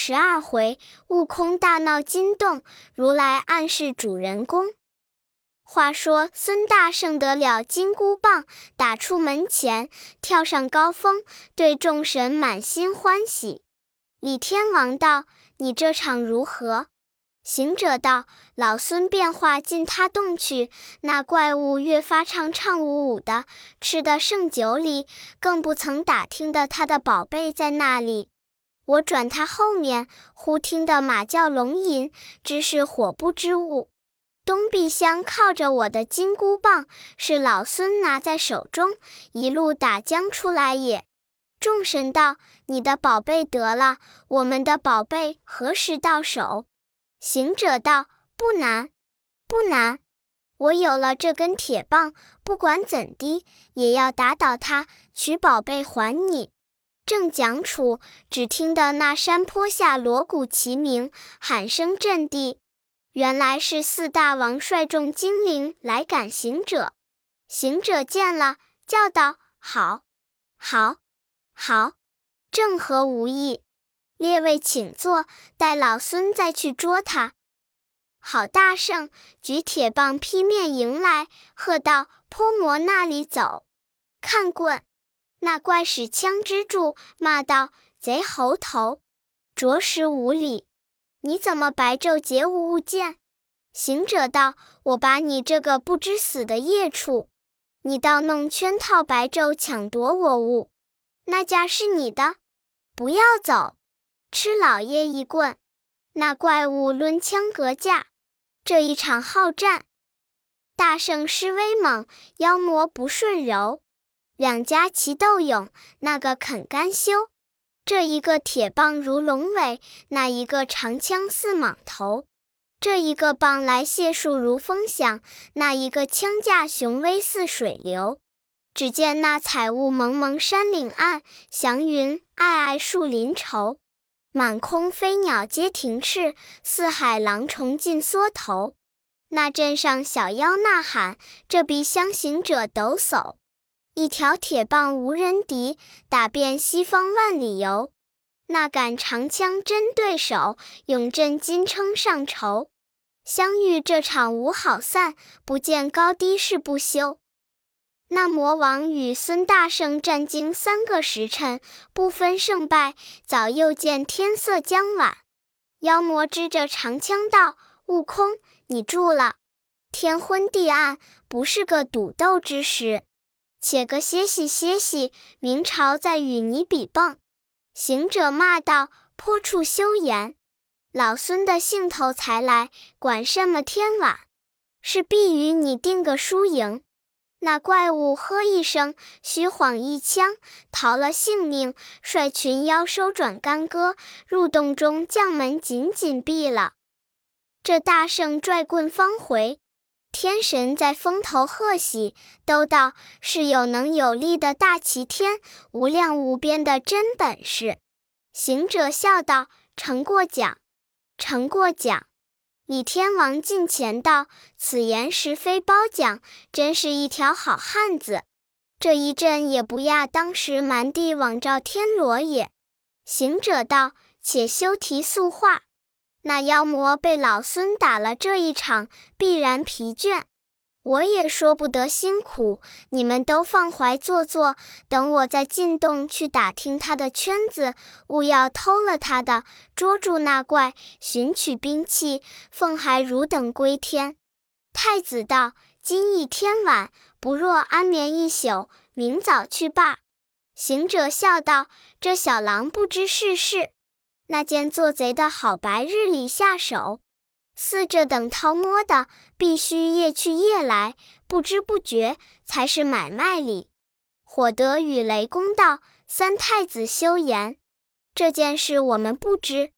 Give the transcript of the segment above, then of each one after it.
十二回，悟空大闹金洞，如来暗示主人公。话说孙大圣得了金箍棒，打出门前，跳上高峰，对众神满心欢喜。李天王道：“你这场如何？”行者道：“老孙变化进他洞去，那怪物越发唱唱舞舞的，吃的剩酒里，更不曾打听的他的宝贝在那里。我转他后面，忽听得马叫龙吟，知是火不之物。”东壁厢靠着我的金箍棒，是老孙拿在手中，一路打将出来也。众神道：“你的宝贝得了，我们的宝贝何时到手？”行者道：“不难，不难。我有了这根铁棒，不管怎的，也要打倒他，取宝贝还你。”正讲处，只听得那山坡下锣鼓齐鸣，喊声震地。原来是四大王率众精灵来赶行者，行者见了，叫道：“好，好，好，正合吾意。列位请坐，待老孙再去捉他。”好大圣举铁棒劈面迎来，喝道：“泼魔那里走！看棍！”那怪使枪支住，骂道：“贼猴头，着实无礼！”你怎么白昼劫无物件？行者道：“我把你这个不知死的孽畜，你倒弄圈套白昼抢夺我物，那架是你的，不要走，吃老爷一棍！”那怪物抡枪格架，这一场好战，大圣施威猛，妖魔不顺柔，两家齐斗勇，那个肯甘休？这一个铁棒如龙尾，那一个长枪似蟒头；这一个棒来解数如风响，那一个枪架雄威似水流。只见那彩雾蒙蒙山岭暗，祥云霭霭树林稠。满空飞鸟皆停翅，四海狼虫尽缩头。那镇上小妖呐喊，这逼相行者抖擞。一条铁棒无人敌，打遍西方万里游。那杆长枪真对手，永镇金称上筹。相遇这场无好散，不见高低是不休。那魔王与孙大圣战经三个时辰，不分胜败，早又见天色将晚。妖魔支着长枪道：“悟空，你住了！天昏地暗，不是个赌斗之时。”且个歇息歇息，明朝再与你比棒。行者骂道：“破处休言！老孙的兴头才来，管什么天晚？是必与你定个输赢。”那怪物喝一声，虚晃一枪，逃了性命，率群妖收转干戈，入洞中将门紧紧闭了。这大圣拽棍方回。天神在风头贺喜，都道是有能有力的大齐天，无量无边的真本事。行者笑道：“成过奖，成过奖。”李天王近前道：“此言实非褒奖，真是一条好汉子。这一阵也不亚当时蛮地往照天罗也。”行者道：“且休提素话。”那妖魔被老孙打了这一场，必然疲倦。我也说不得辛苦，你们都放怀坐坐，等我再进洞去打听他的圈子，勿要偷了他的，捉住那怪，寻取兵器，奉还汝等归天。太子道：“今已天晚，不若安眠一宿，明早去罢。”行者笑道：“这小郎不知世事。”那件做贼的好白日里下手，似这等偷摸的，必须夜去夜来，不知不觉才是买卖里。火德与雷公道：“三太子休言，这件事我们不知。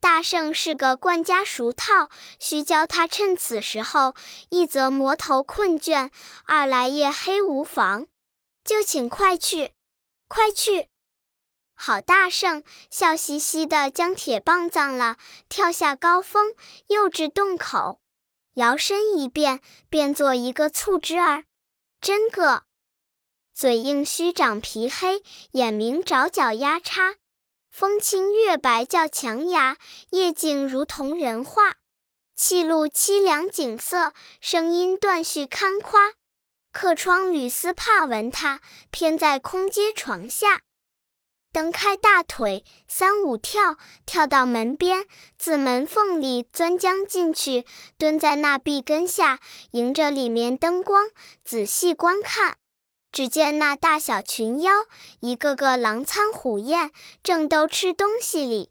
大圣是个惯家熟套，须教他趁此时候，一则魔头困倦，二来夜黑无妨。就请快去，快去。”好大圣笑嘻嘻的将铁棒葬了，跳下高峰，又至洞口，摇身一变，变作一个醋汁儿，真个嘴硬须长皮黑，眼明爪角丫叉，风清月白叫强牙，夜静如同人画。气露凄凉景色，声音断续堪夸。客窗缕丝怕闻他，偏在空阶床下。蹬开大腿，三五跳，跳到门边，自门缝里钻将进去，蹲在那壁根下，迎着里面灯光，仔细观看。只见那大小群妖，一个个狼餐虎咽，正都吃东西哩。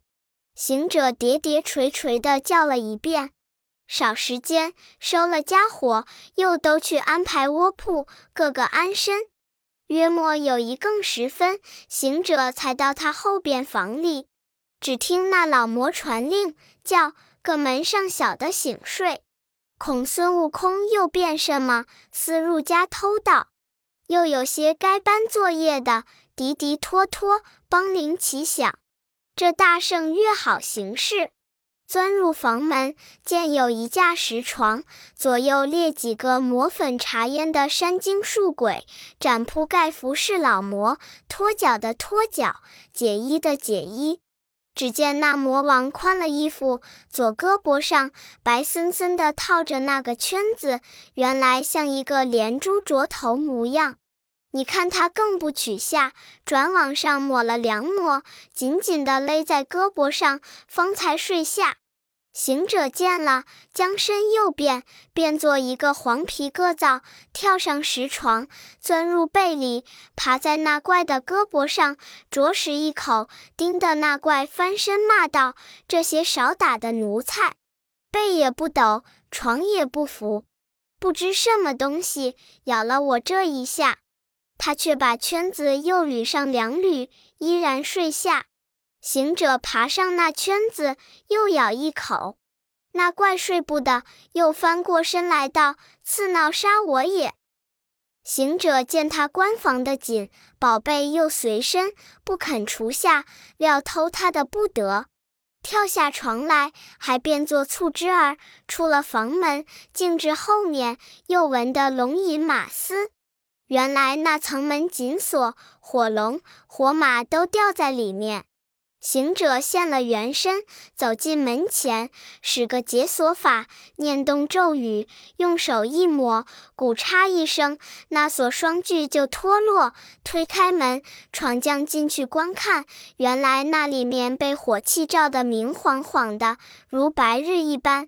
行者叠叠垂垂地叫了一遍，少时间，收了家伙，又都去安排窝铺，个个安身。约莫有一更时分，行者才到他后边房里，只听那老魔传令，叫个门上小的醒睡，恐孙悟空又变什么，私入家偷盗。又有些该班作业的，滴滴拖拖，帮铃齐响。这大圣约好行事。钻入房门，见有一架石床，左右列几个抹粉茶烟的山精树鬼，展铺盖服侍老魔，脱脚的脱脚，解衣的解衣。只见那魔王宽了衣服，左胳膊上白森森的套着那个圈子，原来像一个连珠镯头模样。你看他更不取下，转往上抹了两抹，紧紧的勒在胳膊上，方才睡下。行者见了，将身右变，变作一个黄皮个皂，跳上石床，钻入被里，爬在那怪的胳膊上，啄食一口，叮得那怪翻身骂道：“这些少打的奴才，背也不抖，床也不扶，不知什么东西咬了我这一下。”他却把圈子又捋上两捋，依然睡下。行者爬上那圈子，又咬一口，那怪睡不得，又翻过身来道：“刺挠杀我也！”行者见他关防的紧，宝贝又随身，不肯除下，料偷他的不得，跳下床来，还变作醋汁儿，出了房门，径至后面，又闻得龙吟马嘶，原来那层门紧锁，火龙、火马都吊在里面。行者现了原身，走进门前，使个解锁法，念动咒语，用手一抹，鼓嚓一声，那锁双锯就脱落。推开门，闯将进去观看，原来那里面被火气照得明晃晃的，如白日一般。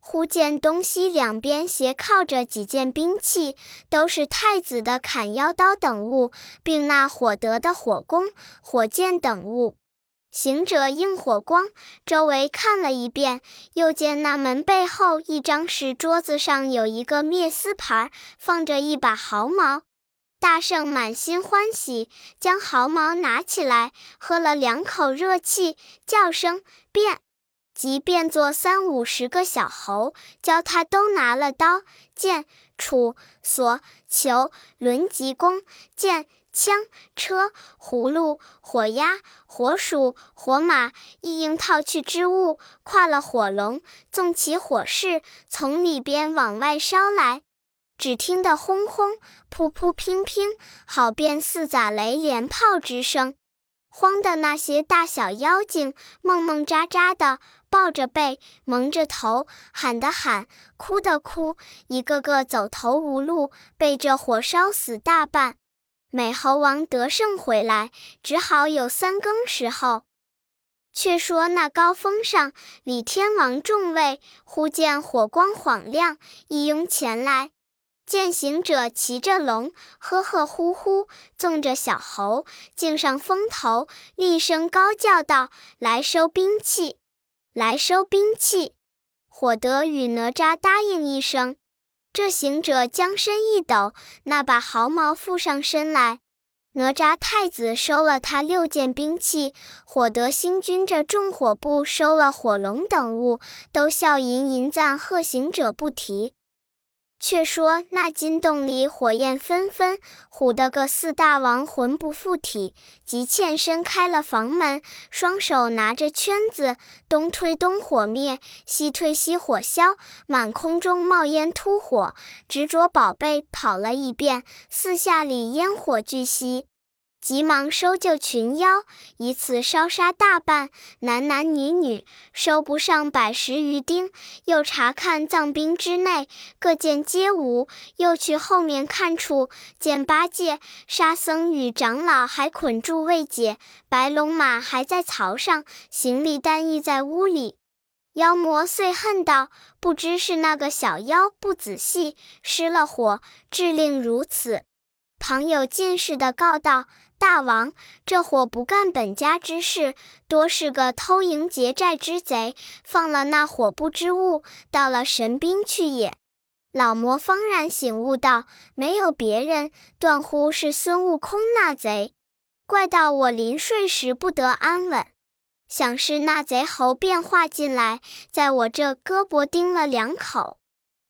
忽见东西两边斜靠着几件兵器，都是太子的砍妖刀等物，并那火德的火弓、火箭等物。行者应火光，周围看了一遍，又见那门背后一张石桌子上有一个灭丝盘，放着一把毫毛。大圣满心欢喜，将毫毛拿起来，喝了两口热气，叫声变，即变作三五十个小猴，教他都拿了刀、剑、杵、锁、球、轮急弓、箭。枪、车、葫芦、火鸭、火鼠、火马，一应套去之物，跨了火龙，纵起火势，从里边往外烧来。只听得轰轰、噗噗、乒乒，好变似打雷连炮之声。慌的那些大小妖精，梦梦喳喳的，抱着背，蒙着头，喊的喊，哭的哭，一个个走投无路，被这火烧死大半。美猴王得胜回来，只好有三更时候。却说那高峰上，李天王众位，忽见火光晃亮，一拥前来，见行者骑着龙，呵呵呼呼，纵着小猴，径上峰头，厉声高叫道：“来收兵器，来收兵器！”火德与哪吒答应一声。这行者将身一抖，那把毫毛附上身来。哪吒太子收了他六件兵器，火德星君这重火部收了火龙等物，都笑吟吟赞贺行者不提。却说那金洞里火焰纷纷，唬得个四大王魂不附体，即欠身开了房门，双手拿着圈子，东推东火灭，西推西火消，满空中冒烟突火，执着宝贝跑了一遍，四下里烟火俱熄。急忙收救群妖，以此烧杀大半，男男女女收不上百十余丁。又查看藏兵之内，各见皆无。又去后面看处，见八戒、沙僧与长老还捆住未解，白龙马还在槽上，行李单亦在屋里。妖魔遂恨道：“不知是那个小妖不仔细，失了火，致令如此。”旁有近视的告道。大王，这伙不干本家之事，多是个偷营劫寨之贼，放了那火不知物，到了神兵去也。老魔方然醒悟道：“没有别人，断乎是孙悟空那贼。怪到我临睡时不得安稳，想是那贼猴变化进来，在我这胳膊叮了两口。”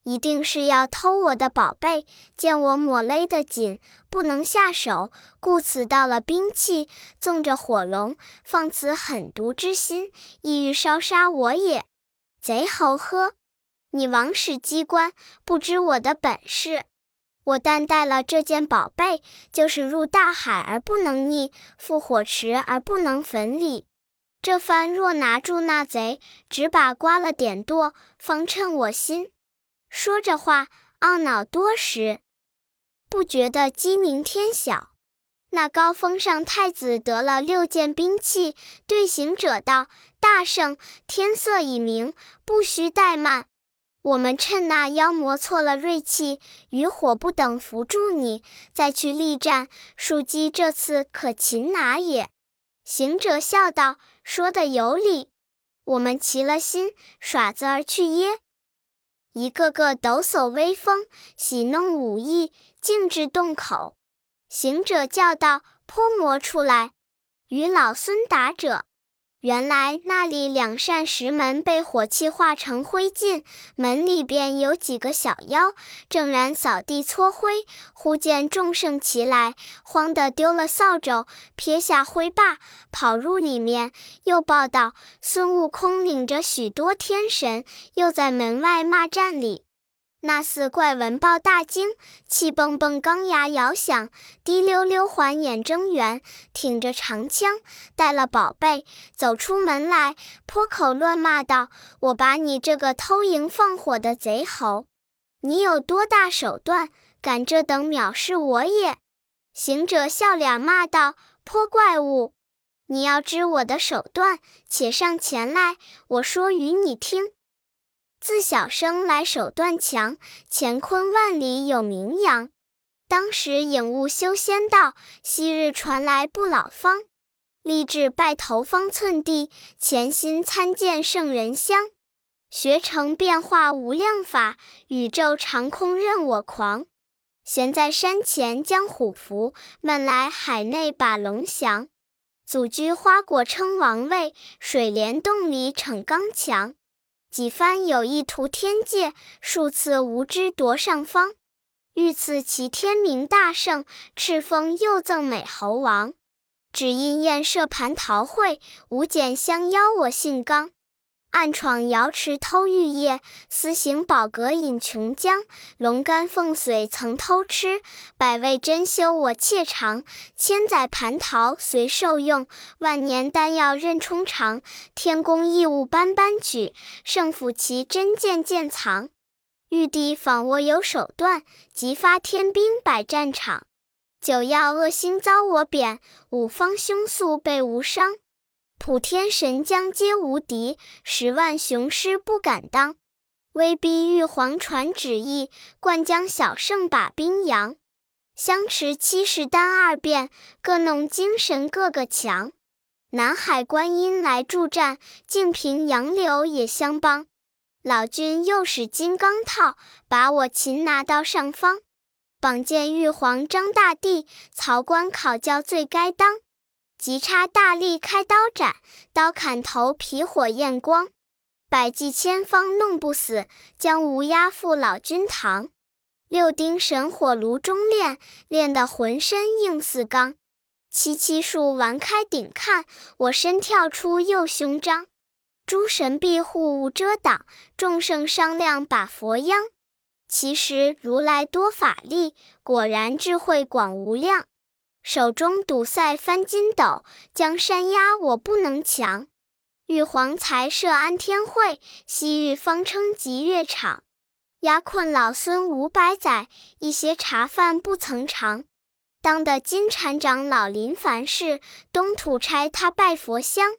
一定是要偷我的宝贝，见我抹勒得紧，不能下手，故此盗了兵器，纵着火龙，放此狠毒之心，意欲烧杀我也。贼猴呵！你枉使机关，不知我的本事。我但带了这件宝贝，就是入大海而不能溺，赴火池而不能焚礼。这番若拿住那贼，只把刮了点剁，方称我心。说着话，懊恼多时，不觉得鸡鸣天晓。那高峰上太子得了六件兵器，对行者道：“大圣，天色已明，不须怠慢。我们趁那妖魔错了锐气，与火不等扶住你，再去力战，树鸡这次可擒拿也。”行者笑道：“说的有理，我们齐了心，耍子而去耶。”一个个抖擞威风，喜弄武艺，径至洞口。行者叫道：“泼魔出来，与老孙打者。”原来那里两扇石门被火气化成灰烬，门里边有几个小妖，正然扫地搓灰。忽见众圣齐来，慌得丢了扫帚，撇下灰把，跑入里面。又报道孙悟空领着许多天神，又在门外骂战里。那四怪闻报大惊，气蹦蹦，钢牙摇响，滴溜溜环眼睁圆，挺着长枪，带了宝贝，走出门来，破口乱骂道：“我把你这个偷营放火的贼猴，你有多大手段，敢这等藐视我也？”行者笑脸骂道：“泼怪物，你要知我的手段，且上前来，我说与你听。”自小生来手段强，乾坤万里有名扬。当时影悟修仙道，昔日传来不老方，立志拜头方寸地，潜心参见圣人香。学成变化无量法，宇宙长空任我狂。闲在山前将虎伏，闷来海内把龙翔。祖居花果称王位，水帘洞里逞刚强。几番有意图天界，数次无知夺上方。欲赐其天明大圣，敕封又赠美猴王。只因宴设蟠桃会，无减相邀我姓刚。暗闯瑶池偷玉液，私行宝阁饮琼浆。龙肝凤髓曾偷吃，百味珍馐我窃尝。千载蟠桃随受用，万年丹药任充尝。天宫异物般般举，圣府奇珍件件藏。玉帝访我有手段，即发天兵百战场。九曜恶星遭我贬，五方凶宿被无伤。普天神将皆无敌，十万雄师不敢当。威逼玉皇传旨意，灌江小圣把兵扬。相持七十单二变，各弄精神个个强。南海观音来助战，净瓶杨柳也相帮。老君又使金刚套，把我擒拿到上方。榜见玉皇张大帝，曹官考教最该当。急插大力开刀斩，刀砍头皮火焰光。百计千方弄不死，将无压赴老君堂。六丁神火炉中炼，炼得浑身硬似钢。七七术完开顶看，我身跳出又胸张。诸神庇护勿遮挡，众圣商量把佛央。其实如来多法力，果然智慧广无量。手中堵塞翻筋斗，江山压我不能强。玉皇才设安天会，西域方称极乐场。压困老孙五百载，一些茶饭不曾尝。当得金蝉长老临凡世，东土差他拜佛香。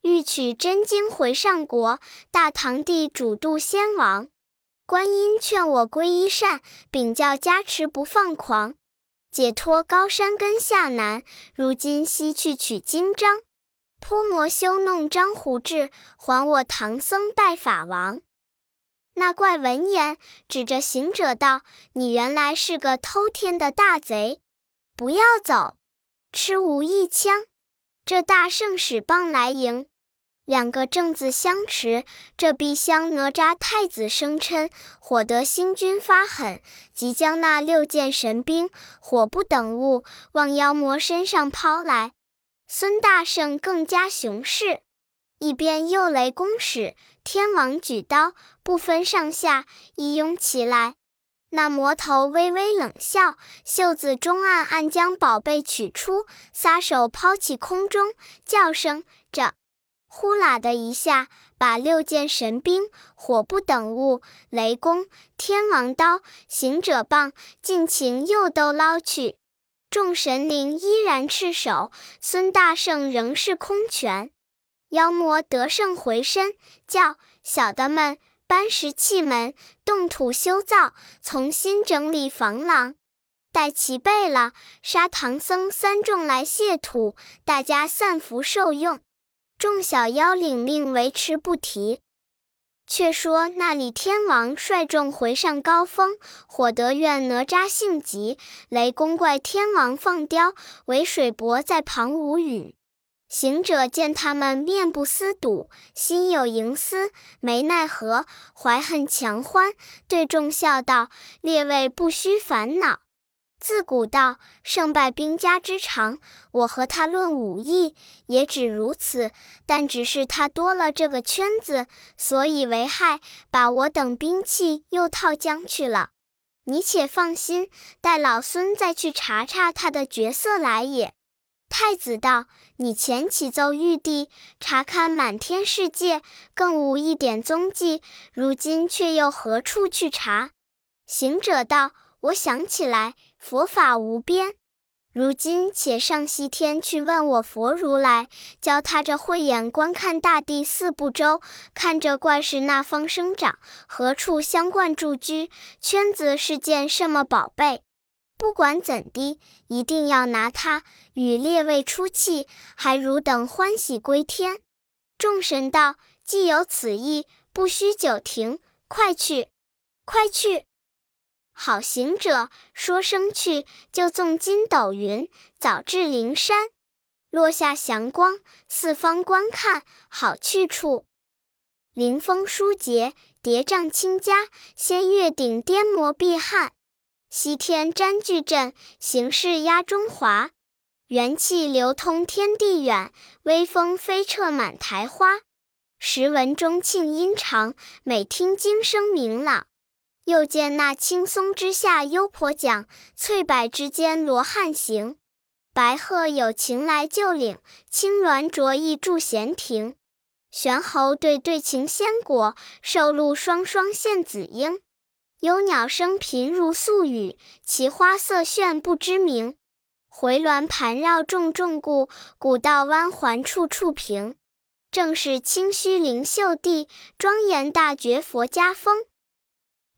欲取真经回上国，大唐帝主渡先王。观音劝我皈依善，禀教加持不放狂。解脱高山根下难，如今西去取经章。泼魔休弄张虎志，还我唐僧拜法王。那怪闻言，指着行者道：“你原来是个偷天的大贼，不要走，吃无一枪。这大圣使棒来迎。”两个正字相持，这必香哪吒太子生嗔，火得星君发狠，即将那六件神兵，火不等物，往妖魔身上抛来。孙大圣更加雄势，一边又雷公使，天王举刀，不分上下，一拥起来。那魔头微微冷笑，袖子中暗暗将宝贝取出，撒手抛起空中，叫声着。呼啦的一下，把六件神兵、火不等物、雷公、天王刀、行者棒尽情又都捞去。众神灵依然赤手，孙大圣仍是空拳。妖魔得胜回身，叫小的们搬石砌门，动土修造，重新整理房廊。待齐备了，杀唐僧三众来谢土，大家散福受用。众小妖领命维持不提。却说那李天王率众回上高峰，火得怨哪吒性急，雷公怪天王放刁，韦水伯在旁无语。行者见他们面不思睹，心有盈思，没奈何，怀恨强欢，对众笑道：“列位不须烦恼。”自古道胜败兵家之常，我和他论武艺也只如此。但只是他多了这个圈子，所以为害，把我等兵器又套将去了。你且放心，待老孙再去查查他的角色来也。太子道：“你前启奏玉帝，查看满天世界，更无一点踪迹，如今却又何处去查？”行者道：“我想起来。”佛法无边，如今且上西天去问我佛如来，教他这慧眼观看大地四部洲，看这怪事那方生长，何处相贯住居，圈子是件什么宝贝？不管怎的，一定要拿它与列位出气，还汝等欢喜归天。众神道：既有此意，不须久停，快去，快去！好行者说声去，就纵筋斗云，早至灵山，落下祥光，四方观看好去处。临风疏节，叠嶂清佳，仙月顶颠摩碧汉，西天占据阵，形势压中华，元气流通天地远，微风飞彻满台花。时闻钟磬音长，每听经声明朗。又见那青松之下幽婆讲，翠柏之间罗汉行。白鹤有情来就领，青鸾着意住闲庭。玄猴对对情仙果，寿鹿双双献紫英。幽鸟声频如宿雨，其花色炫不知名。回鸾盘绕重重故，古道弯环处处平。正是清虚灵秀地，庄严大觉佛家风。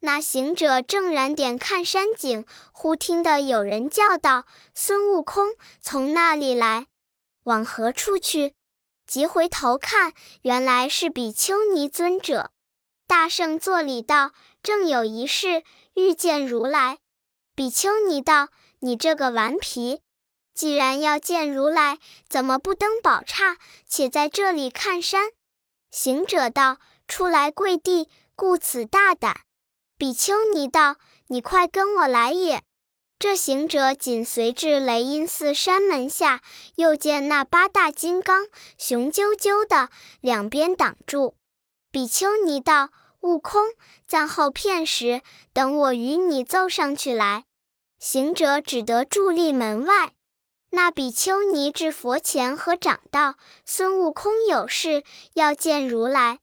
那行者正燃点看山景，忽听得有人叫道：“孙悟空，从那里来？往何处去？”急回头看，原来是比丘尼尊者。大圣作礼道：“正有一事，欲见如来。”比丘尼道：“你这个顽皮，既然要见如来，怎么不登宝刹，且在这里看山？”行者道：“出来跪地，故此大胆。”比丘尼道：“你快跟我来也！”这行者紧随至雷音寺山门下，又见那八大金刚雄赳赳的，两边挡住。比丘尼道：“悟空，暂后片时，等我与你奏上去来。”行者只得伫立门外。那比丘尼至佛前合掌道：“孙悟空有事要见如来。”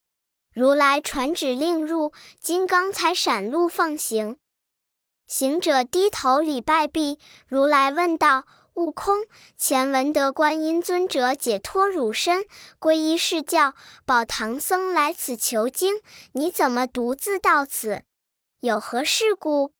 如来传旨令入，金刚才闪路放行。行者低头礼拜毕，如来问道：“悟空，前闻得观音尊者解脱汝身，皈依释教，保唐僧来此求经，你怎么独自到此？有何事故？”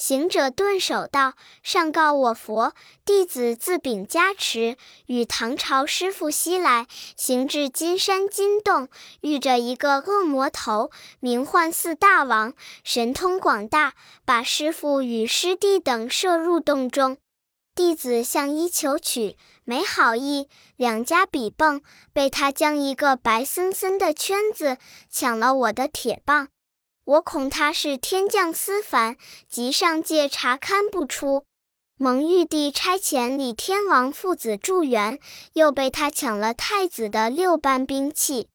行者顿首道：“上告我佛，弟子自禀加持，与唐朝师傅西来，行至金山金洞，遇着一个恶魔头，名唤四大王，神通广大，把师傅与师弟等摄入洞中。弟子向衣求取，没好意，两家比蹦，被他将一个白森森的圈子抢了我的铁棒。”我恐他是天降私凡，即上界查勘不出。蒙玉帝差遣李天王父子助援，又被他抢了太子的六般兵器。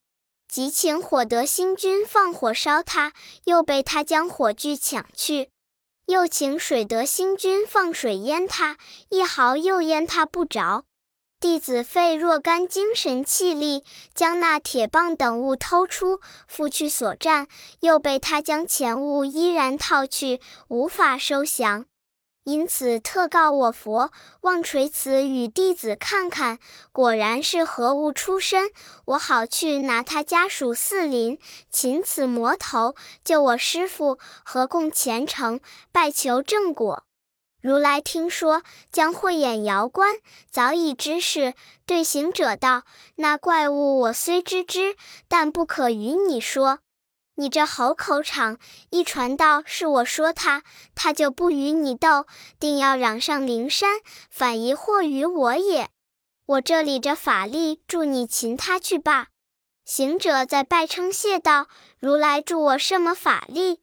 即请火德星君放火烧他，又被他将火炬抢去。又请水德星君放水淹他，一毫又淹他不着。弟子费若干精神气力，将那铁棒等物偷出，复去所占，又被他将钱物依然套去，无法收降。因此特告我佛，望垂慈与弟子看看，果然是何物出身，我好去拿他家属四邻，擒此魔头，救我师父，合共虔诚，拜求正果。如来听说将慧眼遥观，早已知是，对行者道：“那怪物我虽知之，但不可与你说。你这猴口场，一传道是我说他，他就不与你斗，定要嚷上灵山，反疑惑于我也。我这里这法力助你擒他去罢。”行者在拜称谢道：“如来助我什么法力？”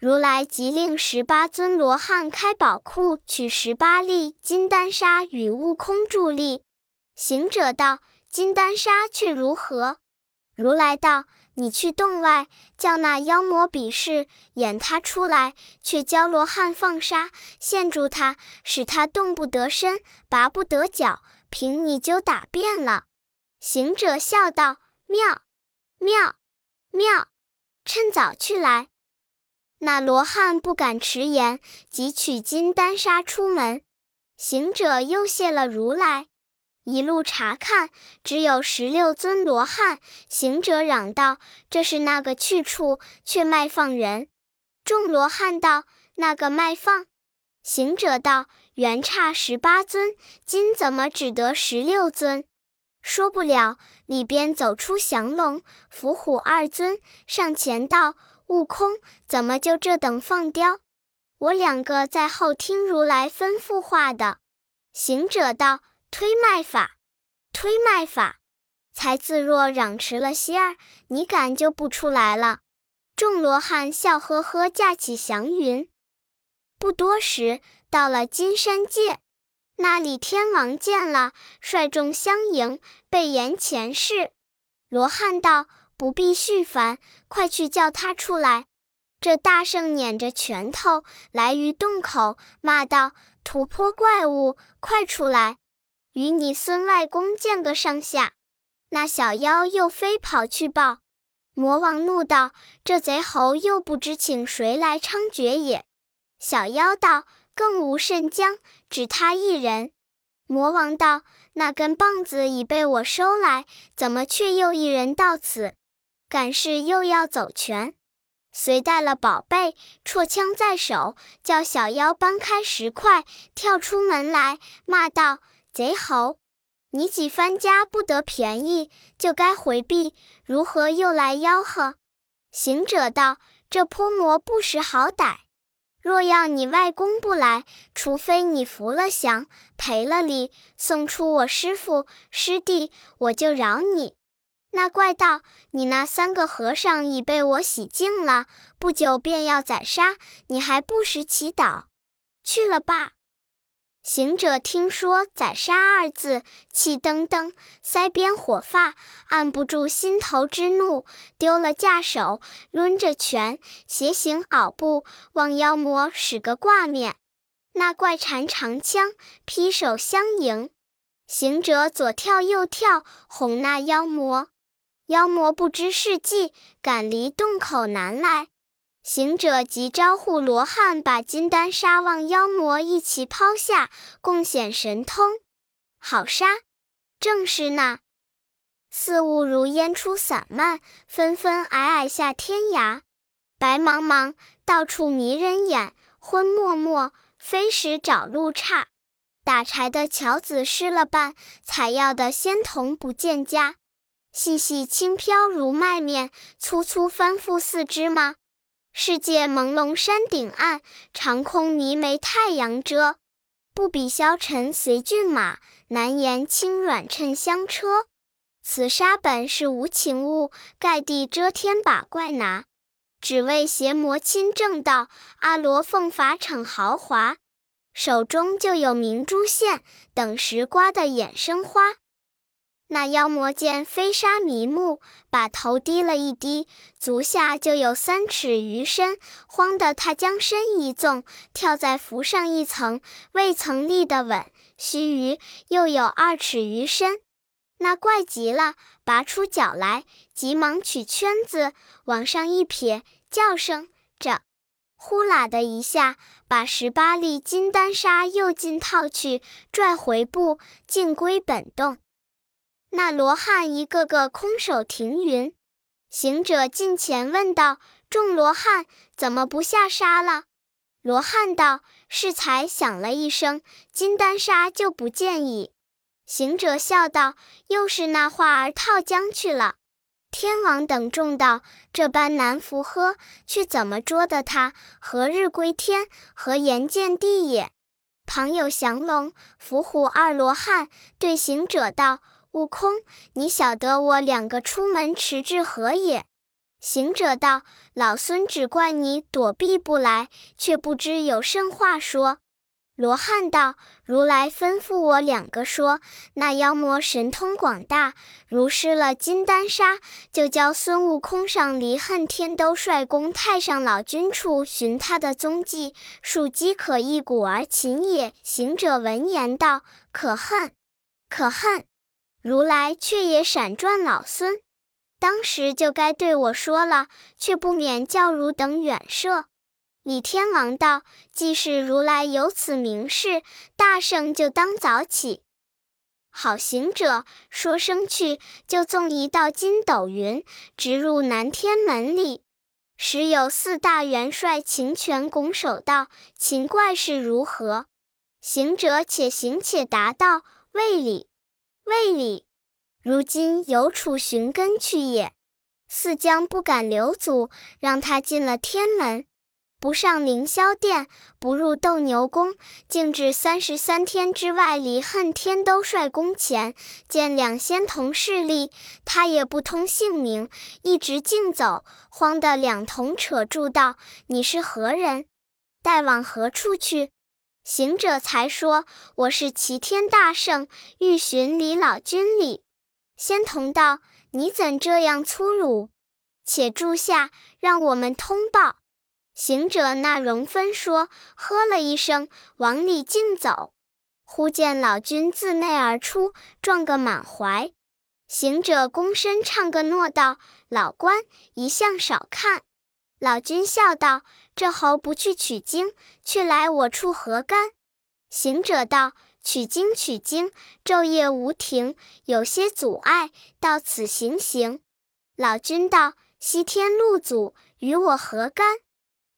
如来即令十八尊罗汉开宝库，取十八粒金丹砂与悟空助力。行者道：“金丹砂却如何？”如来道：“你去洞外，叫那妖魔比试，演他出来，却教罗汉放沙，陷住他，使他动不得身，拔不得脚，凭你就打遍了。”行者笑道：“妙，妙，妙！趁早去来。”那罗汉不敢迟延，即取金丹砂出门。行者又谢了如来，一路查看，只有十六尊罗汉。行者嚷道：“这是那个去处，却卖放人。”众罗汉道：“那个卖放？”行者道：“原差十八尊，今怎么只得十六尊？”说不了，里边走出降龙、伏虎二尊，上前道。悟空，怎么就这等放刁？我两个在后听如来吩咐话的。行者道：“推卖法，推卖法。”才自若嚷迟了些儿，你敢就不出来了。众罗汉笑呵呵，架起祥云。不多时，到了金山界，那里天王见了，率众相迎，备言前世。罗汉道。不必续烦，快去叫他出来！这大圣捻着拳头来于洞口，骂道：“土坡怪物，快出来，与你孙外公见个上下！”那小妖又飞跑去报。魔王怒道：“这贼猴又不知请谁来猖獗也！”小妖道：“更无甚将，只他一人。”魔王道：“那根棒子已被我收来，怎么却又一人到此？”赶事又要走全，遂带了宝贝，绰枪在手，叫小妖搬开石块，跳出门来，骂道：“贼猴，你几番家不得便宜，就该回避，如何又来吆喝？”行者道：“这泼魔不识好歹，若要你外公不来，除非你服了降，赔了礼，送出我师父师弟，我就饶你。”那怪道：“你那三个和尚已被我洗净了，不久便要宰杀，你还不时祈祷？去了吧。”行者听说“宰杀”二字，气噔噔，腮边火发，按不住心头之怒，丢了架手，抡着拳，斜行袄步，望妖魔使个挂面。那怪缠长枪，劈手相迎。行者左跳右跳，哄那妖魔。妖魔不知是计，赶离洞口南来。行者即招呼罗汉，把金丹砂望妖魔一齐抛下，共显神通。好杀！正是那似雾如烟出散漫，纷纷霭霭下天涯。白茫茫，到处迷人眼；昏漠漠，飞时找路差。打柴的樵子失了伴，采药的仙童不见家。细细轻飘如麦面，粗粗翻覆似芝麻。世界朦胧山顶暗，长空迷没太阳遮。不比消尘随骏马，难言轻软趁香车。此沙本是无情物，盖地遮天把怪拿。只为邪魔亲正道，阿罗奉法逞豪华。手中就有明珠线，等时刮的眼生花。那妖魔见飞沙迷目，把头低了一低，足下就有三尺余深，慌得他将身一纵，跳在浮上一层，未曾立得稳。须臾，又有二尺余深。那怪急了，拔出脚来，急忙取圈子往上一撇，叫声着，呼啦的一下，把十八粒金丹砂又尽套去，拽回布，径归本洞。那罗汉一个个空手停云，行者近前问道：“众罗汉怎么不下沙了？”罗汉道：“适才响了一声，金丹砂就不见矣。”行者笑道：“又是那话儿套将去了。”天王等众道：“这般难符合，却怎么捉得他？何日归天？何言见地也？”旁有降龙、伏虎二罗汉对行者道。悟空，你晓得我两个出门迟至何也？行者道：“老孙只怪你躲避不来，却不知有甚话说。”罗汉道：“如来吩咐我两个说，那妖魔神通广大，如失了金丹砂，就教孙悟空上离恨天兜率宫太上老君处寻他的踪迹，庶饥可一鼓而擒也。”行者闻言道：“可恨，可恨！”如来却也闪转老孙，当时就该对我说了，却不免叫汝等远涉。李天王道：“既是如来有此明示，大圣就当早起。”好行者说声去，就纵一道筋斗云，直入南天门里。时有四大元帅秦权拱手道：“秦怪是如何？”行者且行且答道：“未礼。”未礼，如今有楚寻根去也。四将不敢留阻，让他进了天门，不上凌霄殿，不入斗牛宫，径至三十三天之外离恨天兜率宫前，见两仙同势力，他也不通姓名，一直径走，慌得两童扯住道：“你是何人？待往何处去？”行者才说：“我是齐天大圣，欲寻李老君礼。”仙童道：“你怎这样粗鲁？且住下，让我们通报。”行者那容分说，呵了一声，往里径走。忽见老君自内而出，撞个满怀。行者躬身唱个诺道：“老官一向少看。”老君笑道：“这猴不去取经，却来我处何干？”行者道：“取经取经，昼夜无停，有些阻碍，到此行行。”老君道：“西天路阻，与我何干？”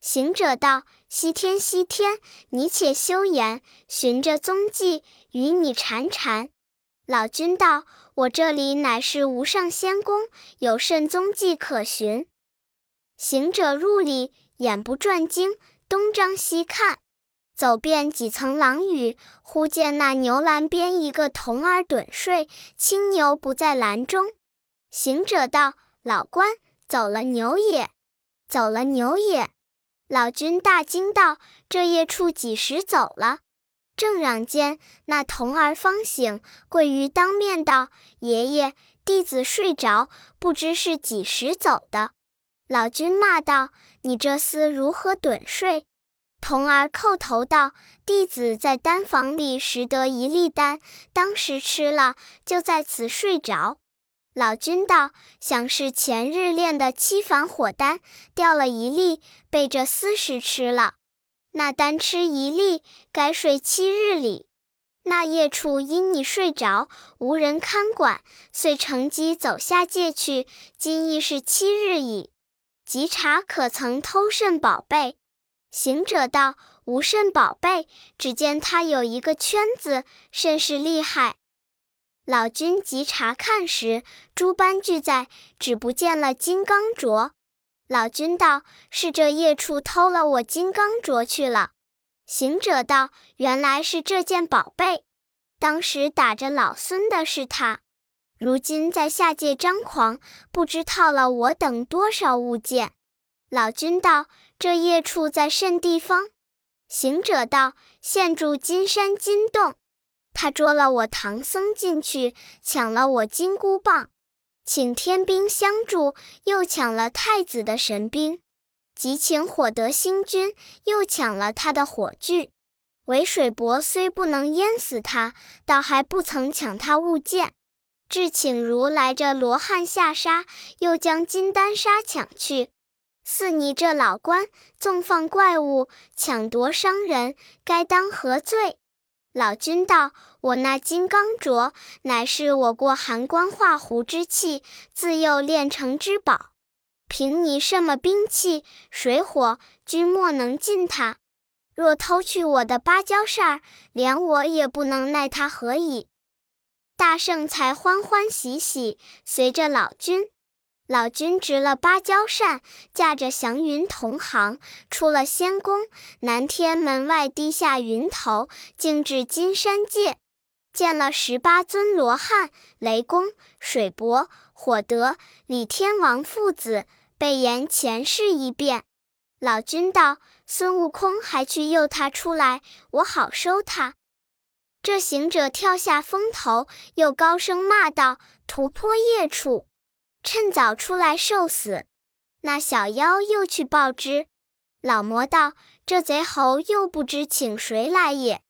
行者道：“西天西天，你且休言，寻着踪迹，与你缠缠。”老君道：“我这里乃是无上仙宫，有甚踪迹可寻？”行者入里，眼不转睛，东张西看，走遍几层廊宇，忽见那牛栏边一个童儿盹睡，青牛不在栏中。行者道：“老官，走了牛也，走了牛也。”老君大惊道：“这夜处几时走了？”正嚷间，那童儿方醒，跪于当面道：“爷爷，弟子睡着，不知是几时走的。”老君骂道：“你这厮如何盹睡？童儿叩头道：“弟子在丹房里拾得一粒丹，当时吃了，就在此睡着。”老君道：“想是前日炼的七反火丹，掉了一粒，被这厮食吃了。那丹吃一粒，该睡七日里。那夜处因你睡着，无人看管，遂乘机走下界去。今亦是七日矣。即查可曾偷甚宝贝？”行者道：“无甚宝贝，只见他有一个圈子，甚是厉害。”老君急查看时，诸般俱在，只不见了金刚镯。老君道：“是这夜处偷了我金刚镯去了。”行者道：“原来是这件宝贝，当时打着老孙的是他，如今在下界张狂，不知套了我等多少物件。”老君道。这夜处在甚地方？行者道：“现住金山金洞。他捉了我唐僧进去，抢了我金箍棒，请天兵相助，又抢了太子的神兵，即请火德星君，又抢了他的火炬。韦水伯虽不能淹死他，倒还不曾抢他物件。至请如来这罗汉下沙，又将金丹砂抢去。”似你这老官纵放怪物，抢夺商人，该当何罪？老君道：“我那金刚镯，乃是我过寒关化狐之气，自幼炼成之宝。凭你什么兵器，水火均莫能进它。若偷去我的芭蕉扇，连我也不能奈他何矣？”大圣才欢欢喜喜，随着老君。老君执了芭蕉扇，驾着祥云同行，出了仙宫，南天门外低下云头，径至金山界，见了十八尊罗汉，雷公、水伯、火德、李天王父子，被言前世一遍。老君道：“孙悟空还去诱他出来，我好收他。”这行者跳下风头，又高声骂道：“屠泼夜处！”趁早出来受死！那小妖又去报之。老魔道：“这贼猴又不知请谁来也。”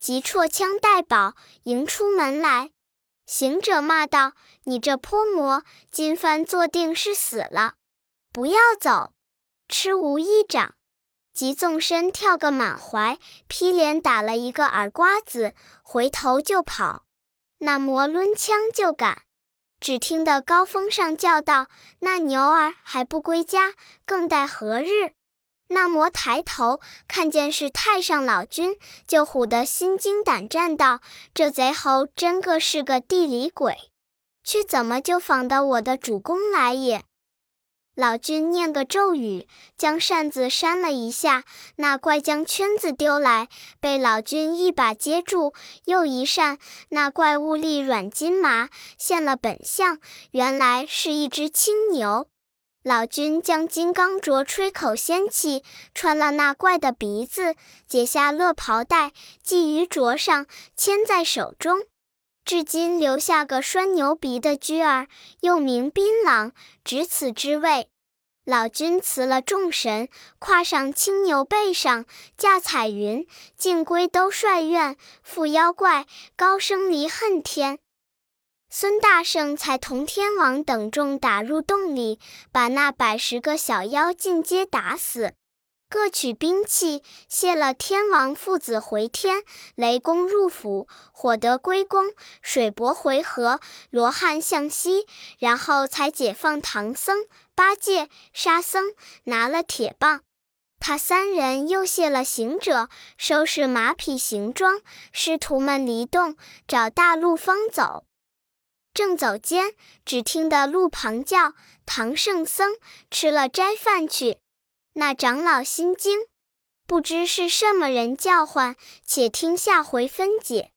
即绰枪带宝迎出门来。行者骂道：“你这泼魔，今番坐定是死了，不要走！”吃无一掌，即纵身跳个满怀，劈脸打了一个耳瓜子，回头就跑。那魔抡枪就赶。只听得高峰上叫道：“那牛儿还不归家，更待何日？”那魔抬头看见是太上老君，就唬得心惊胆战，道：“这贼猴真个是个地里鬼，去怎么就访到我的主公来也？”老君念个咒语，将扇子扇了一下，那怪将圈子丢来，被老君一把接住，又一扇，那怪物力软筋麻，现了本相，原来是一只青牛。老君将金刚镯吹口仙气，穿了那怪的鼻子，解下乐袍带，系于镯上，牵在手中。至今留下个拴牛鼻的驹儿，又名槟榔，值此之位。老君辞了众神，跨上青牛背上，驾彩云，尽归兜率院，赴妖怪，高声离恨天。孙大圣才同天王等众打入洞里，把那百十个小妖尽皆打死。各取兵器，谢了天王父子回天，雷公入府，火德归宫，水伯回河，罗汉向西，然后才解放唐僧、八戒、沙僧，拿了铁棒。他三人又谢了行者，收拾马匹行装，师徒们离洞找大路方走。正走间，只听得路旁叫：“唐圣僧，吃了斋饭去。”那长老心惊，不知是什么人叫唤，且听下回分解。